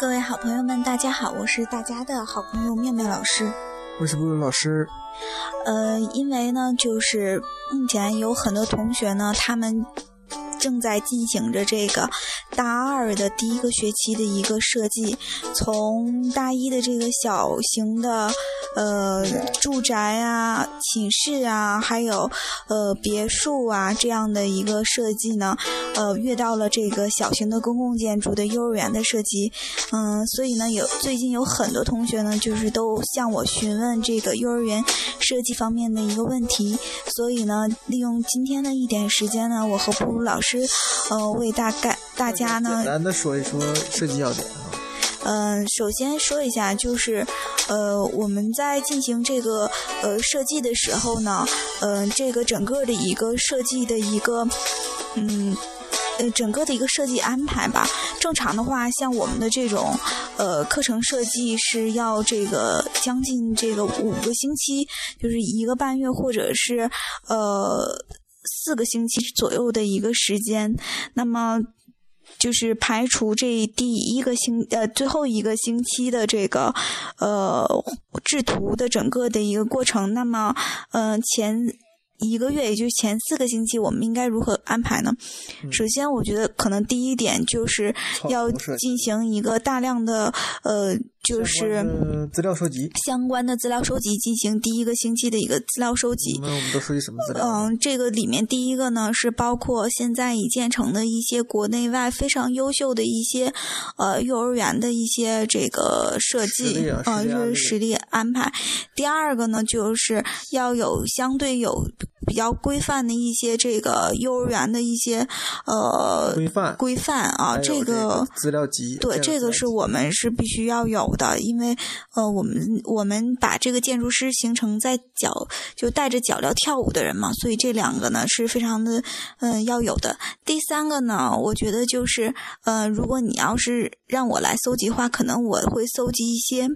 各位好朋友们，大家好，我是大家的好朋友妙妙老师。我是布鲁老师。呃，因为呢，就是目前有很多同学呢，他们正在进行着这个大二的第一个学期的一个设计，从大一的这个小型的。呃，住宅啊，寝室啊，还有呃别墅啊，这样的一个设计呢，呃，遇到了这个小型的公共建筑的幼儿园的设计，嗯，所以呢，有最近有很多同学呢，就是都向我询问这个幼儿园设计方面的一个问题，所以呢，利用今天的一点时间呢，我和布鲁老师，呃，为大概大家呢，简单的说一说设计要点。嗯，首先说一下，就是，呃，我们在进行这个呃设计的时候呢，嗯，这个整个的一个设计的一个，嗯，呃，整个的一个设计安排吧。正常的话，像我们的这种呃课程设计是要这个将近这个五个星期，就是一个半月或者是呃四个星期左右的一个时间。那么。就是排除这第一个星呃最后一个星期的这个呃制图的整个的一个过程，那么嗯前。一个月，也就是前四个星期，我们应该如何安排呢？首先，我觉得可能第一点就是要进行一个大量的呃，就是资料收集，相关的资料收集，进行第一个星期的一个资料收集。那我们都收集什么资料？嗯，这个里面第一个呢是包括现在已建成的一些国内外非常优秀的一些呃幼儿园的一些这个设计啊，是实力安排。第二个呢就是要有相对有。比较规范的一些这个幼儿园的一些呃规范规范啊，这个资料集对这个是我们是必须要有的，因为呃我们我们把这个建筑师形成在脚就带着脚镣跳舞的人嘛，所以这两个呢是非常的嗯要有的。第三个呢，我觉得就是呃如果你要是让我来搜集的话，可能我会搜集一些。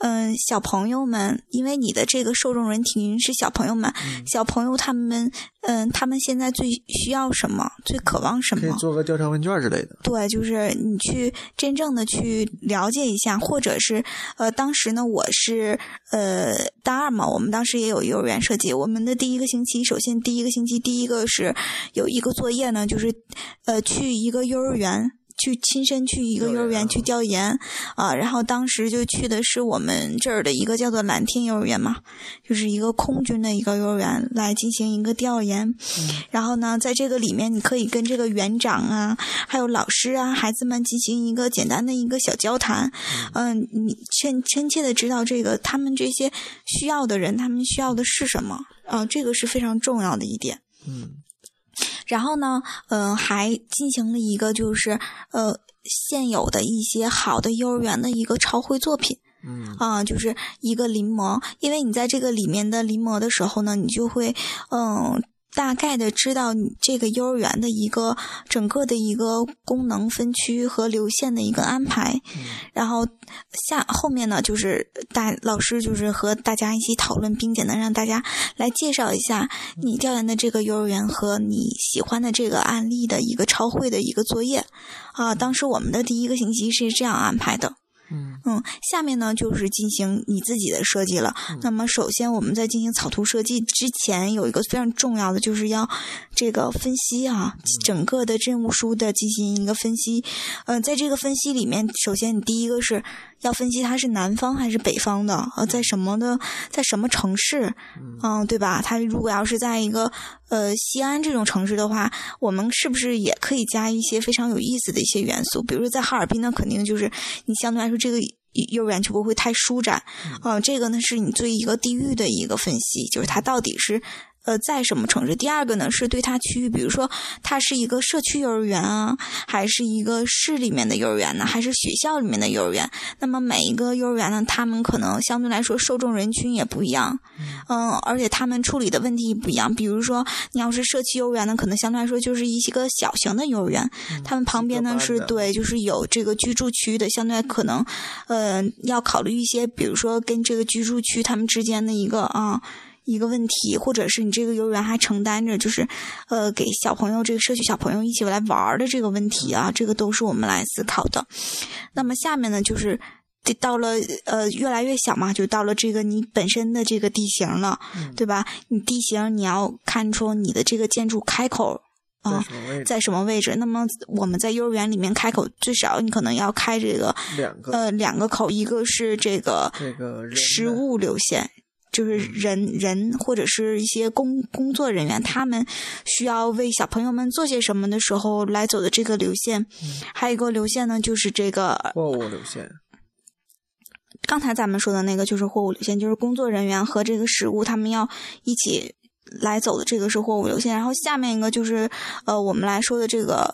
嗯，小朋友们，因为你的这个受众人群是小朋友们，小朋友他们，嗯，他们现在最需要什么，最渴望什么？可以做个调查问卷之类的。对，就是你去真正的去了解一下，或者是，呃，当时呢，我是呃大二嘛，我们当时也有幼儿园设计，我们的第一个星期，首先第一个星期，第一个是有一个作业呢，就是呃去一个幼儿园。去亲身去一个幼儿园去调研啊，然后当时就去的是我们这儿的一个叫做蓝天幼儿园嘛，就是一个空军的一个幼儿园来进行一个调研。然后呢，在这个里面，你可以跟这个园长啊，还有老师啊，孩子们进行一个简单的一个小交谈。嗯，你深深切的知道这个他们这些需要的人，他们需要的是什么啊？这个是非常重要的一点。嗯。然后呢，嗯，还进行了一个就是呃现有的一些好的幼儿园的一个抄绘作品，嗯啊，就是一个临摹，因为你在这个里面的临摹的时候呢，你就会嗯。大概的知道你这个幼儿园的一个整个的一个功能分区和流线的一个安排，然后下后面呢就是大老师就是和大家一起讨论，并且呢让大家来介绍一下你调研的这个幼儿园和你喜欢的这个案例的一个超绘的一个作业啊。当时我们的第一个星期是这样安排的。嗯下面呢就是进行你自己的设计了。那么首先我们在进行草图设计之前，有一个非常重要的，就是要这个分析啊，整个的任务书的进行一个分析。嗯，在这个分析里面，首先你第一个是。要分析它是南方还是北方的，呃，在什么的，在什么城市，嗯，对吧？它如果要是在一个呃西安这种城市的话，我们是不是也可以加一些非常有意思的一些元素？比如说在哈尔滨，那肯定就是你相对来说这个幼儿园就不会太舒展，啊，这个呢是你对一个地域的一个分析，就是它到底是。呃，在什么城市？第二个呢，是对它区域，比如说它是一个社区幼儿园啊，还是一个市里面的幼儿园呢，还是学校里面的幼儿园？那么每一个幼儿园呢，他们可能相对来说受众人群也不一样，嗯，而且他们处理的问题不一样。比如说，你要是社区幼儿园呢，可能相对来说就是一些个小型的幼儿园，他们旁边呢是对，就是有这个居住区的，相对可能，呃，要考虑一些，比如说跟这个居住区他们之间的一个啊。一个问题，或者是你这个幼儿园还承担着就是呃给小朋友这个社区小朋友一起来玩儿的这个问题啊，这个都是我们来思考的。那么下面呢，就是这到了呃越来越小嘛，就到了这个你本身的这个地形了，对吧？你地形你要看出你的这个建筑开口。啊，在什么位置？那么我们在幼儿园里面开口，最少你可能要开这个两个呃两个口，一个是这个这个食物流线，就是人人或者是一些工工作人员，他们需要为小朋友们做些什么的时候来走的这个流线。还有一个流线呢，就是这个货物流线。刚才咱们说的那个就是货物流线，就是工作人员和这个食物他们要一起。来走的这个是货物流线，然后下面一个就是呃，我们来说的这个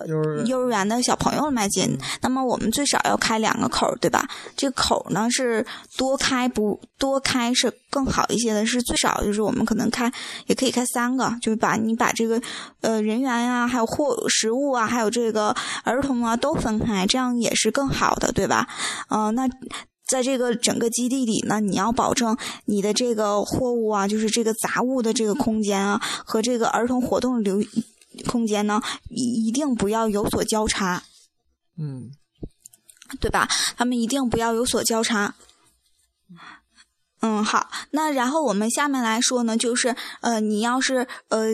幼儿园的小朋友迈进。那么我们最少要开两个口，对吧？这个口呢是多开不多开是更好一些的，是最少就是我们可能开也可以开三个，就是把你把这个呃人员呀，还有货食物啊，还有这个儿童啊都分开，这样也是更好的，对吧？嗯，那。在这个整个基地里呢，你要保证你的这个货物啊，就是这个杂物的这个空间啊，和这个儿童活动留空间呢，一一定不要有所交叉。嗯，对吧？他们一定不要有所交叉。嗯，好，那然后我们下面来说呢，就是呃，你要是呃。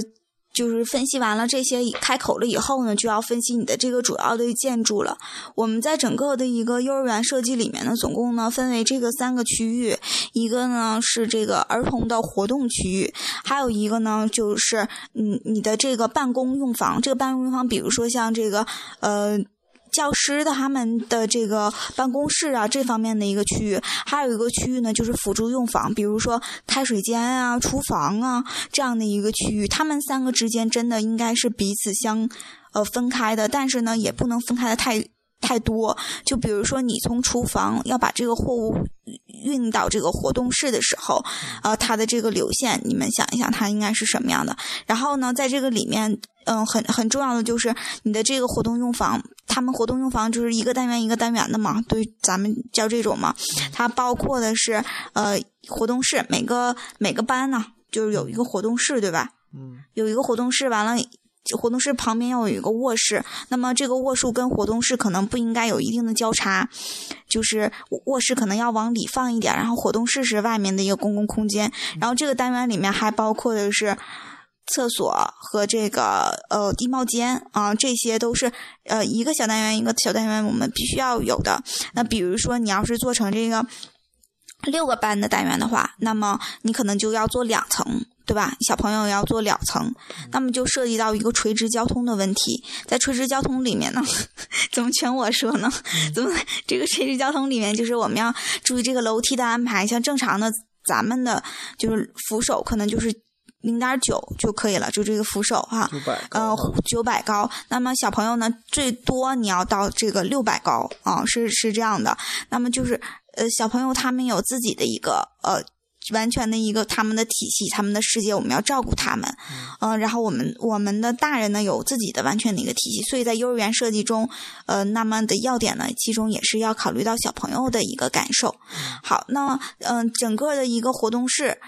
就是分析完了这些开口了以后呢，就要分析你的这个主要的建筑了。我们在整个的一个幼儿园设计里面呢，总共呢分为这个三个区域，一个呢是这个儿童的活动区域，还有一个呢就是嗯你的这个办公用房。这个办公用房，比如说像这个呃。教师的他们的这个办公室啊，这方面的一个区域，还有一个区域呢，就是辅助用房，比如说开水间啊、厨房啊这样的一个区域。他们三个之间真的应该是彼此相呃分开的，但是呢，也不能分开的太。太多，就比如说你从厨房要把这个货物运到这个活动室的时候，呃，它的这个流线，你们想一想，它应该是什么样的？然后呢，在这个里面，嗯，很很重要的就是你的这个活动用房，他们活动用房就是一个单元一个单元的嘛，对，咱们叫这种嘛，它包括的是呃活动室，每个每个班呢就是有一个活动室，对吧？嗯，有一个活动室，完了。活动室旁边要有一个卧室，那么这个卧室跟活动室可能不应该有一定的交叉，就是卧室可能要往里放一点，然后活动室是外面的一个公共空间。然后这个单元里面还包括的是厕所和这个呃地帽间啊，这些都是呃一个小单元一个小单元我们必须要有的。那比如说你要是做成这个六个班的单元的话，那么你可能就要做两层。对吧？小朋友要做两层，那么就涉及到一个垂直交通的问题。在垂直交通里面呢，怎么全我说呢？怎么这个垂直交通里面，就是我们要注意这个楼梯的安排。像正常的咱们的，就是扶手可能就是零点九就可以了，就这个扶手哈。九百呃，九百高。那么小朋友呢，最多你要到这个六百高啊，是是这样的。那么就是呃，小朋友他们有自己的一个呃。完全的一个他们的体系，他们的世界，我们要照顾他们，嗯，然后我们我们的大人呢有自己的完全的一个体系，所以在幼儿园设计中，呃，那么的要点呢，其中也是要考虑到小朋友的一个感受。好，那嗯，整个的一个活动室，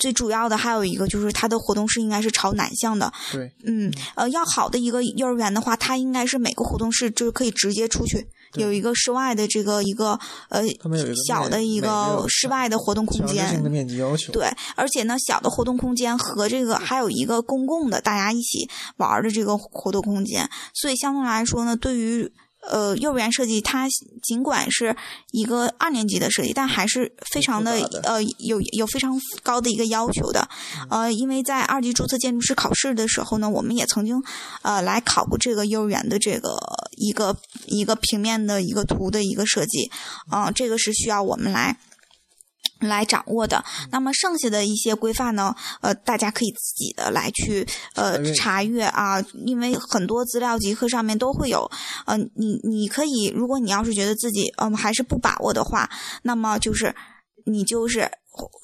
最主要的还有一个就是它的活动室应该是朝南向的。对，嗯，呃，要好的一个幼儿园的话，它应该是每个活动室就是可以直接出去。有一个室外的这个一个呃小的一个室外的活动空间，面积要求对，而且呢小的活动空间和这个还有一个公共的大家一起玩的这个活动空间，所以相对来说呢，对于。呃，幼儿园设计它尽管是一个二年级的设计，但还是非常的呃有有非常高的一个要求的。呃，因为在二级注册建筑师考试的时候呢，我们也曾经呃来考过这个幼儿园的这个一个一个平面的一个图的一个设计。嗯，这个是需要我们来。来掌握的，那么剩下的一些规范呢？呃，大家可以自己的来去呃查阅啊，因为很多资料集课上面都会有。呃，你你可以，如果你要是觉得自己嗯还是不把握的话，那么就是你就是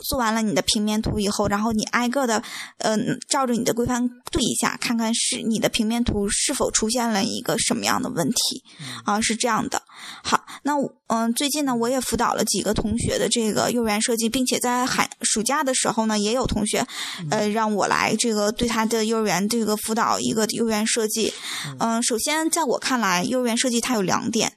做完了你的平面图以后，然后你挨个的，呃，照着你的规范对一下，看看是你的平面图是否出现了一个什么样的问题啊？是这样的。好，那嗯，最近呢，我也辅导了几个同学的这个幼儿园设计，并且在寒暑假的时候呢，也有同学呃让我来这个对他的幼儿园这个辅导一个幼儿园设计。嗯，首先在我看来，幼儿园设计它有两点。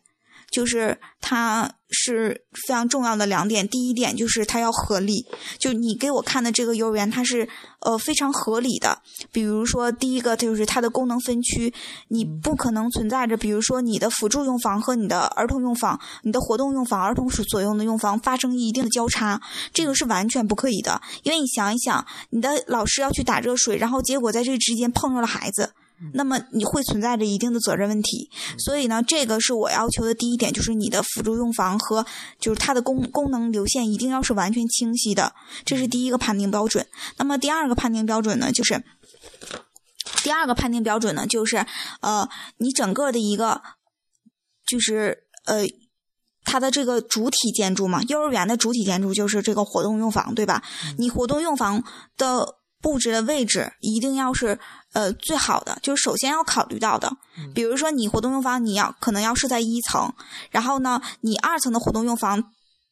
就是它是非常重要的两点，第一点就是它要合理，就你给我看的这个幼儿园，它是呃非常合理的。比如说，第一个就是它的功能分区，你不可能存在着，比如说你的辅助用房和你的儿童用房、你的活动用房、儿童所用的用房发生一定的交叉，这个是完全不可以的。因为你想一想，你的老师要去打热水，然后结果在这之间碰着了孩子。那么你会存在着一定的责任问题，所以呢，这个是我要求的第一点，就是你的辅助用房和就是它的功功能流线一定要是完全清晰的，这是第一个判定标准。那么第二个判定标准呢，就是第二个判定标准呢，就是呃，你整个的一个就是呃，它的这个主体建筑嘛，幼儿园的主体建筑就是这个活动用房，对吧？你活动用房的布置的位置一定要是。呃，最好的就是首先要考虑到的，比如说你活动用房你要可能要设在一层，然后呢，你二层的活动用房。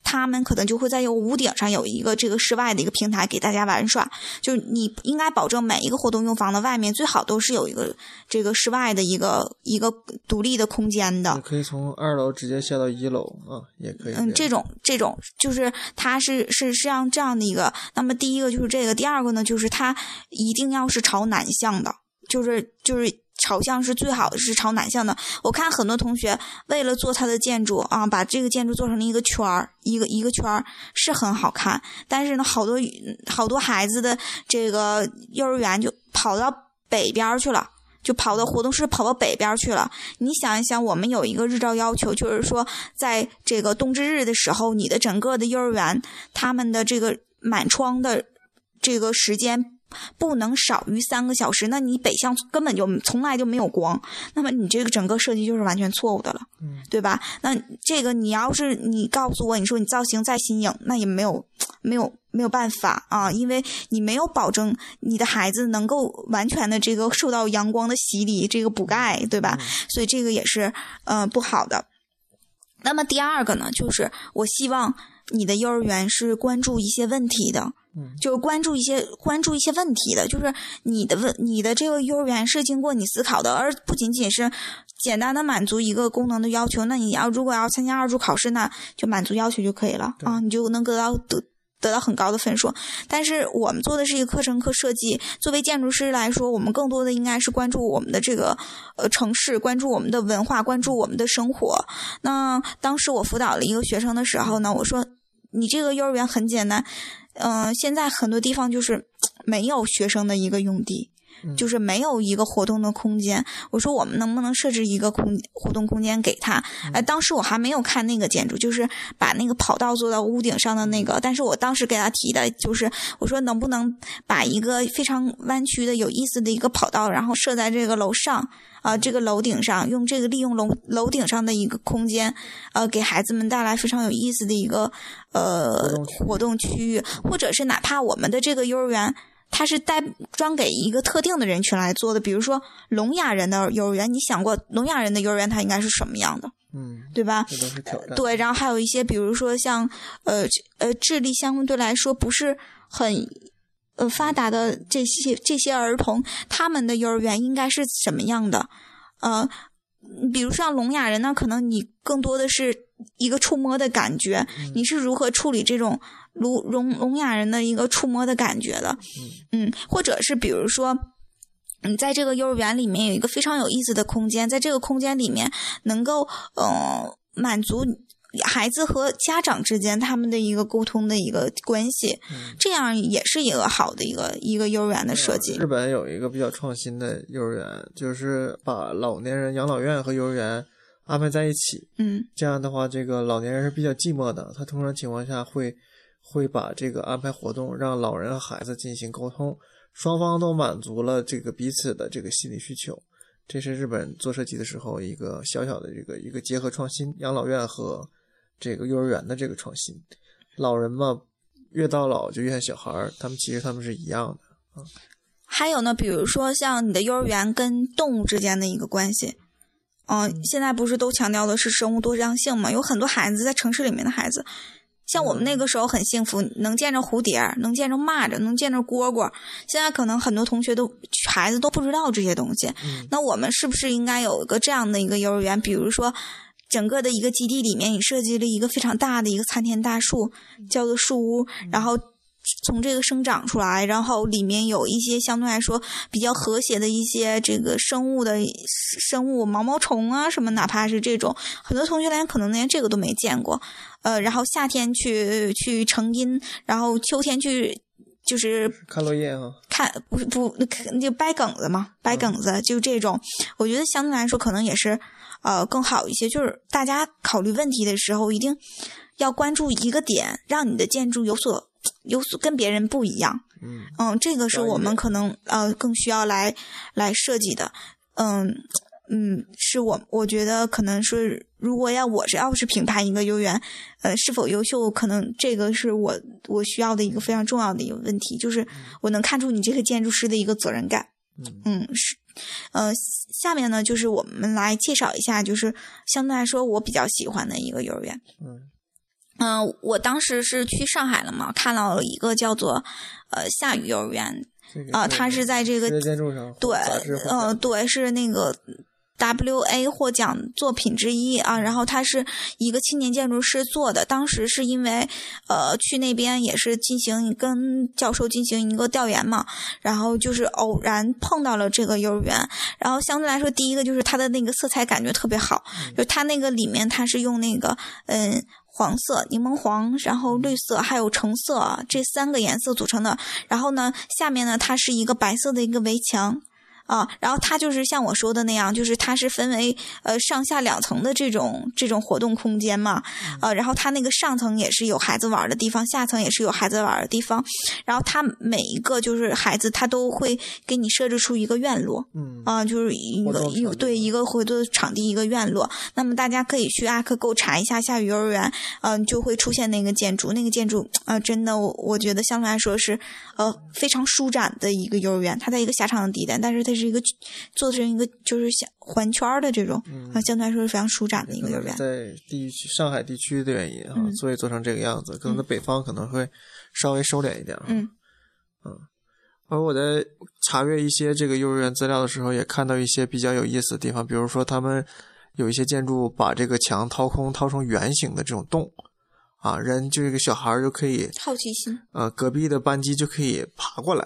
他们可能就会在有屋顶上有一个这个室外的一个平台给大家玩耍，就你应该保证每一个活动用房的外面最好都是有一个这个室外的一个一个独立的空间的。可以从二楼直接下到一楼啊，也可以。嗯，这种这种就是它是是是像这样的一个。那么第一个就是这个，第二个呢就是它一定要是朝南向的，就是就是。朝向是最好的，是朝南向的。我看很多同学为了做他的建筑啊，把这个建筑做成了一个圈儿，一个一个圈儿是很好看。但是呢，好多好多孩子的这个幼儿园就跑到北边去了，就跑到活动室跑到北边去了。你想一想，我们有一个日照要求，就是说在这个冬至日的时候，你的整个的幼儿园他们的这个满窗的这个时间。不能少于三个小时，那你北向根本就从来就没有光，那么你这个整个设计就是完全错误的了，对吧？那这个你要是你告诉我，你说你造型再新颖，那也没有没有没有办法啊，因为你没有保证你的孩子能够完全的这个受到阳光的洗礼，这个补钙，对吧？所以这个也是呃不好的。那么第二个呢，就是我希望你的幼儿园是关注一些问题的。就是关注一些关注一些问题的，就是你的问你的这个幼儿园是经过你思考的，而不仅仅是简单的满足一个功能的要求。那你要如果要参加二中考试那，就满足要求就可以了啊，你就能得到得得到很高的分数。但是我们做的是一个课程课设计，作为建筑师来说，我们更多的应该是关注我们的这个呃城市，关注我们的文化，关注我们的生活。那当时我辅导了一个学生的时候呢，我说你这个幼儿园很简单。嗯，现在很多地方就是没有学生的一个用地，就是没有一个活动的空间。我说我们能不能设置一个空活动空间给他？哎，当时我还没有看那个建筑，就是把那个跑道做到屋顶上的那个。但是我当时给他提的就是，我说能不能把一个非常弯曲的、有意思的一个跑道，然后设在这个楼上。啊，这个楼顶上用这个利用楼楼顶上的一个空间，呃，给孩子们带来非常有意思的一个呃活动区域，或者是哪怕我们的这个幼儿园，它是带专给一个特定的人群来做的，比如说聋哑人的幼儿园，你想过聋哑人的幼儿园它应该是什么样的？嗯，对吧？对，然后还有一些，比如说像呃呃智力相对来说不是很。呃，发达的这些这些儿童，他们的幼儿园应该是什么样的？呃，比如像聋哑人，呢可能你更多的是一个触摸的感觉，你是如何处理这种聋聋聋哑人的一个触摸的感觉的？嗯，或者是比如说，你在这个幼儿园里面有一个非常有意思的空间，在这个空间里面能够呃满足。孩子和家长之间他们的一个沟通的一个关系，这样也是一个好的一个一个幼儿园的设计。日本有一个比较创新的幼儿园，就是把老年人养老院和幼儿园安排在一起。嗯，这样的话，这个老年人是比较寂寞的，他通常情况下会会把这个安排活动，让老人和孩子进行沟通，双方都满足了这个彼此的这个心理需求。这是日本做设计的时候一个小小的这个一个结合创新养老院和。这个幼儿园的这个创新，老人嘛，越到老就越像小孩儿，他们其实他们是一样的啊。还有呢，比如说像你的幼儿园跟动物之间的一个关系，嗯，现在不是都强调的是生物多样性嘛？有很多孩子在城市里面的孩子，像我们那个时候很幸福，能见着蝴蝶，能见着蚂蚱，能见着蝈蝈。现在可能很多同学都孩子都不知道这些东西。那我们是不是应该有一个这样的一个幼儿园？比如说。整个的一个基地里面，你设计了一个非常大的一个参天大树，叫做树屋，然后从这个生长出来，然后里面有一些相对来说比较和谐的一些这个生物的生物，毛毛虫啊什么，哪怕是这种，很多同学连可能连这个都没见过，呃，然后夏天去去成荫，然后秋天去就是看落叶啊，看不是不那那就掰梗子嘛，掰梗子就这种，我觉得相对来说可能也是。呃，更好一些，就是大家考虑问题的时候，一定要关注一个点，让你的建筑有所有所跟别人不一样。嗯嗯，这个是我们可能呃更需要来来设计的。嗯嗯，是我我觉得可能是，如果要我是要是评判一个幼儿园呃是否优秀，可能这个是我我需要的一个非常重要的一个问题，就是我能看出你这个建筑师的一个责任感。嗯是。呃，下面呢，就是我们来介绍一下，就是相对来说我比较喜欢的一个幼儿园。嗯，嗯，我当时是去上海了嘛，看到了一个叫做呃夏雨幼儿园，啊，它是在这个对，呃，对，是那个。W A 获奖作品之一啊，然后它是一个青年建筑师做的。当时是因为，呃，去那边也是进行跟教授进行一个调研嘛，然后就是偶然碰到了这个幼儿园。然后相对来说，第一个就是它的那个色彩感觉特别好，就它那个里面它是用那个嗯黄色、柠檬黄，然后绿色还有橙色这三个颜色组成的。然后呢，下面呢它是一个白色的一个围墙。啊，然后它就是像我说的那样，就是它是分为呃上下两层的这种这种活动空间嘛，呃，然后它那个上层也是有孩子玩的地方，下层也是有孩子玩的地方，然后它每一个就是孩子他都会给你设置出一个院落，嗯，啊，就是一个一对一个活动场地一个院落，那么大家可以去阿克购查一下夏雨幼儿园，嗯，就会出现那个建筑，那个建筑啊，真的我我觉得相对来说是呃非常舒展的一个幼儿园，它在一个狭长的地带，但是它。是一个做成一个就是像环圈的这种啊，相对来说是非常舒展的一个幼儿园。在地区上海地区的原因啊，所以做成这个样子。可能在北方可能会稍微收敛一点。嗯嗯。而我在查阅一些这个幼儿园资料的时候，也看到一些比较有意思的地方，比如说他们有一些建筑把这个墙掏空，掏成圆形的这种洞啊，人就这个小孩就可以好奇心啊，隔壁的班级就可以爬过来。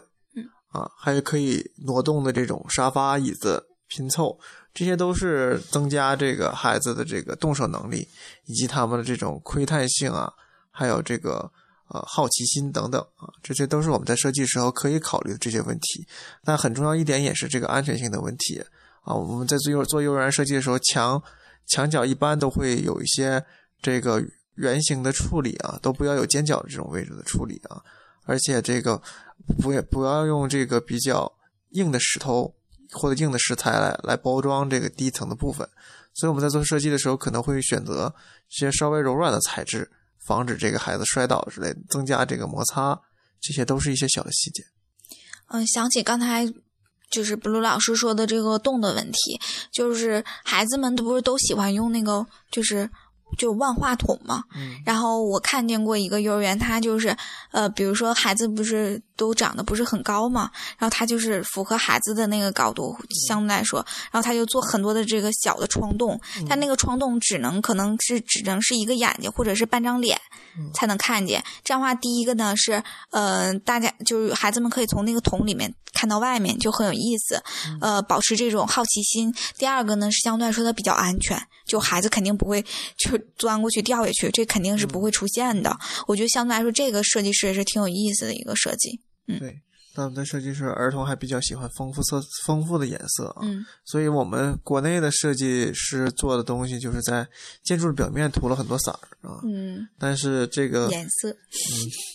啊，还有可以挪动的这种沙发、椅子拼凑，这些都是增加这个孩子的这个动手能力，以及他们的这种窥探性啊，还有这个呃好奇心等等啊，这些都是我们在设计时候可以考虑的这些问题。那很重要一点也是这个安全性的问题啊。我们在做幼做幼儿园设计的时候，墙墙角一般都会有一些这个圆形的处理啊，都不要有尖角的这种位置的处理啊，而且这个。不也不要用这个比较硬的石头或者硬的石材来来包装这个低层的部分，所以我们在做设计的时候可能会选择一些稍微柔软的材质，防止这个孩子摔倒之类，增加这个摩擦，这些都是一些小的细节。嗯，想起刚才就是布鲁老师说的这个洞的问题，就是孩子们都不是都喜欢用那个就是。就万花筒嘛，然后我看见过一个幼儿园，他就是，呃，比如说孩子不是都长得不是很高嘛，然后他就是符合孩子的那个高度，相对来说，然后他就做很多的这个小的窗洞，他那个窗洞只能可能是只能是一个眼睛或者是半张脸才能看见，这样的话，第一个呢是，呃，大家就是孩子们可以从那个桶里面看到外面，就很有意思，呃，保持这种好奇心。第二个呢是相对来说它比较安全，就孩子肯定不会就。钻过去掉下去，这肯定是不会出现的。我觉得相对来说，这个设计师也是挺有意思的一个设计。嗯，对，那我们的设计师儿童还比较喜欢丰富色、丰富的颜色啊。嗯，所以我们国内的设计师做的东西，就是在建筑的表面涂了很多色儿啊。嗯，但是这个颜色，嗯，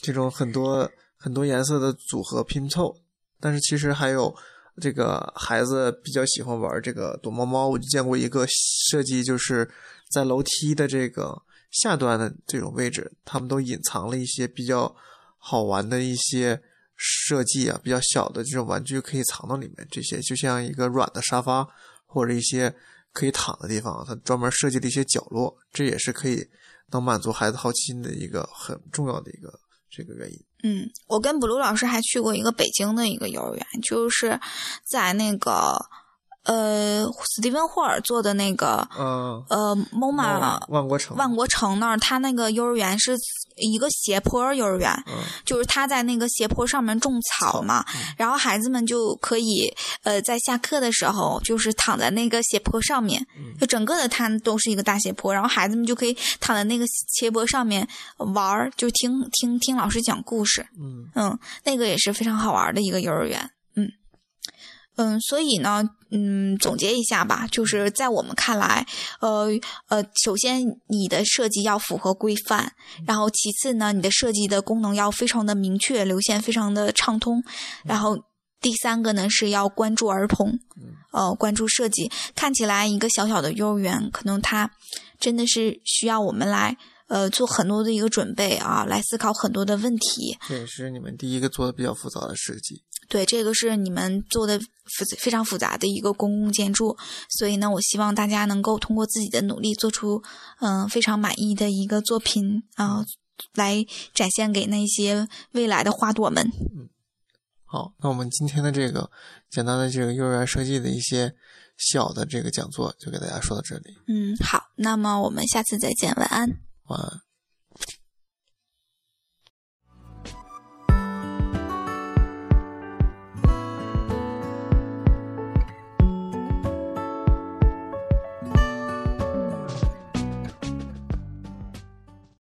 这种很多很多颜色的组合拼凑，但是其实还有这个孩子比较喜欢玩这个躲猫猫。我就见过一个设计，就是。在楼梯的这个下端的这种位置，他们都隐藏了一些比较好玩的一些设计啊，比较小的这种玩具可以藏到里面。这些就像一个软的沙发或者一些可以躺的地方，它专门设计了一些角落，这也是可以能满足孩子好奇心的一个很重要的一个这个原因。嗯，我跟布鲁老师还去过一个北京的一个幼儿园，就是在那个呃斯蒂芬霍尔做的那个嗯，呃 MoMA 万国城，万国城那儿，他那个幼儿园是一个斜坡幼儿园，嗯就是他在那个斜坡上面种草嘛，然后孩子们就可以呃在下课的时候就是躺在那个斜坡上面，就整个的它都是一个大斜坡，然后孩子们就可以躺在那个斜坡上面玩儿，就听听听老师讲故事，嗯。嗯，那个也是非常好玩的一个幼儿园，嗯嗯，所以呢，嗯，总结一下吧，就是在我们看来，呃呃，首先你的设计要符合规范，然后其次呢，你的设计的功能要非常的明确，流线非常的畅通，然后第三个呢是要关注儿童，呃，关注设计。看起来一个小小的幼儿园，可能它真的是需要我们来。呃，做很多的一个准备啊，来思考很多的问题。这也是你们第一个做的比较复杂的设计。对，这个是你们做的复非常复杂的一个公共建筑，所以呢，我希望大家能够通过自己的努力，做出嗯、呃非常满意的一个作品啊、来展现给那些未来的花朵们。嗯好，那我们今天的这个简单的这个幼儿园设计的一些小的这个讲座，就给大家说到这里。嗯，好，那么我们下次再见，晚安。晚安。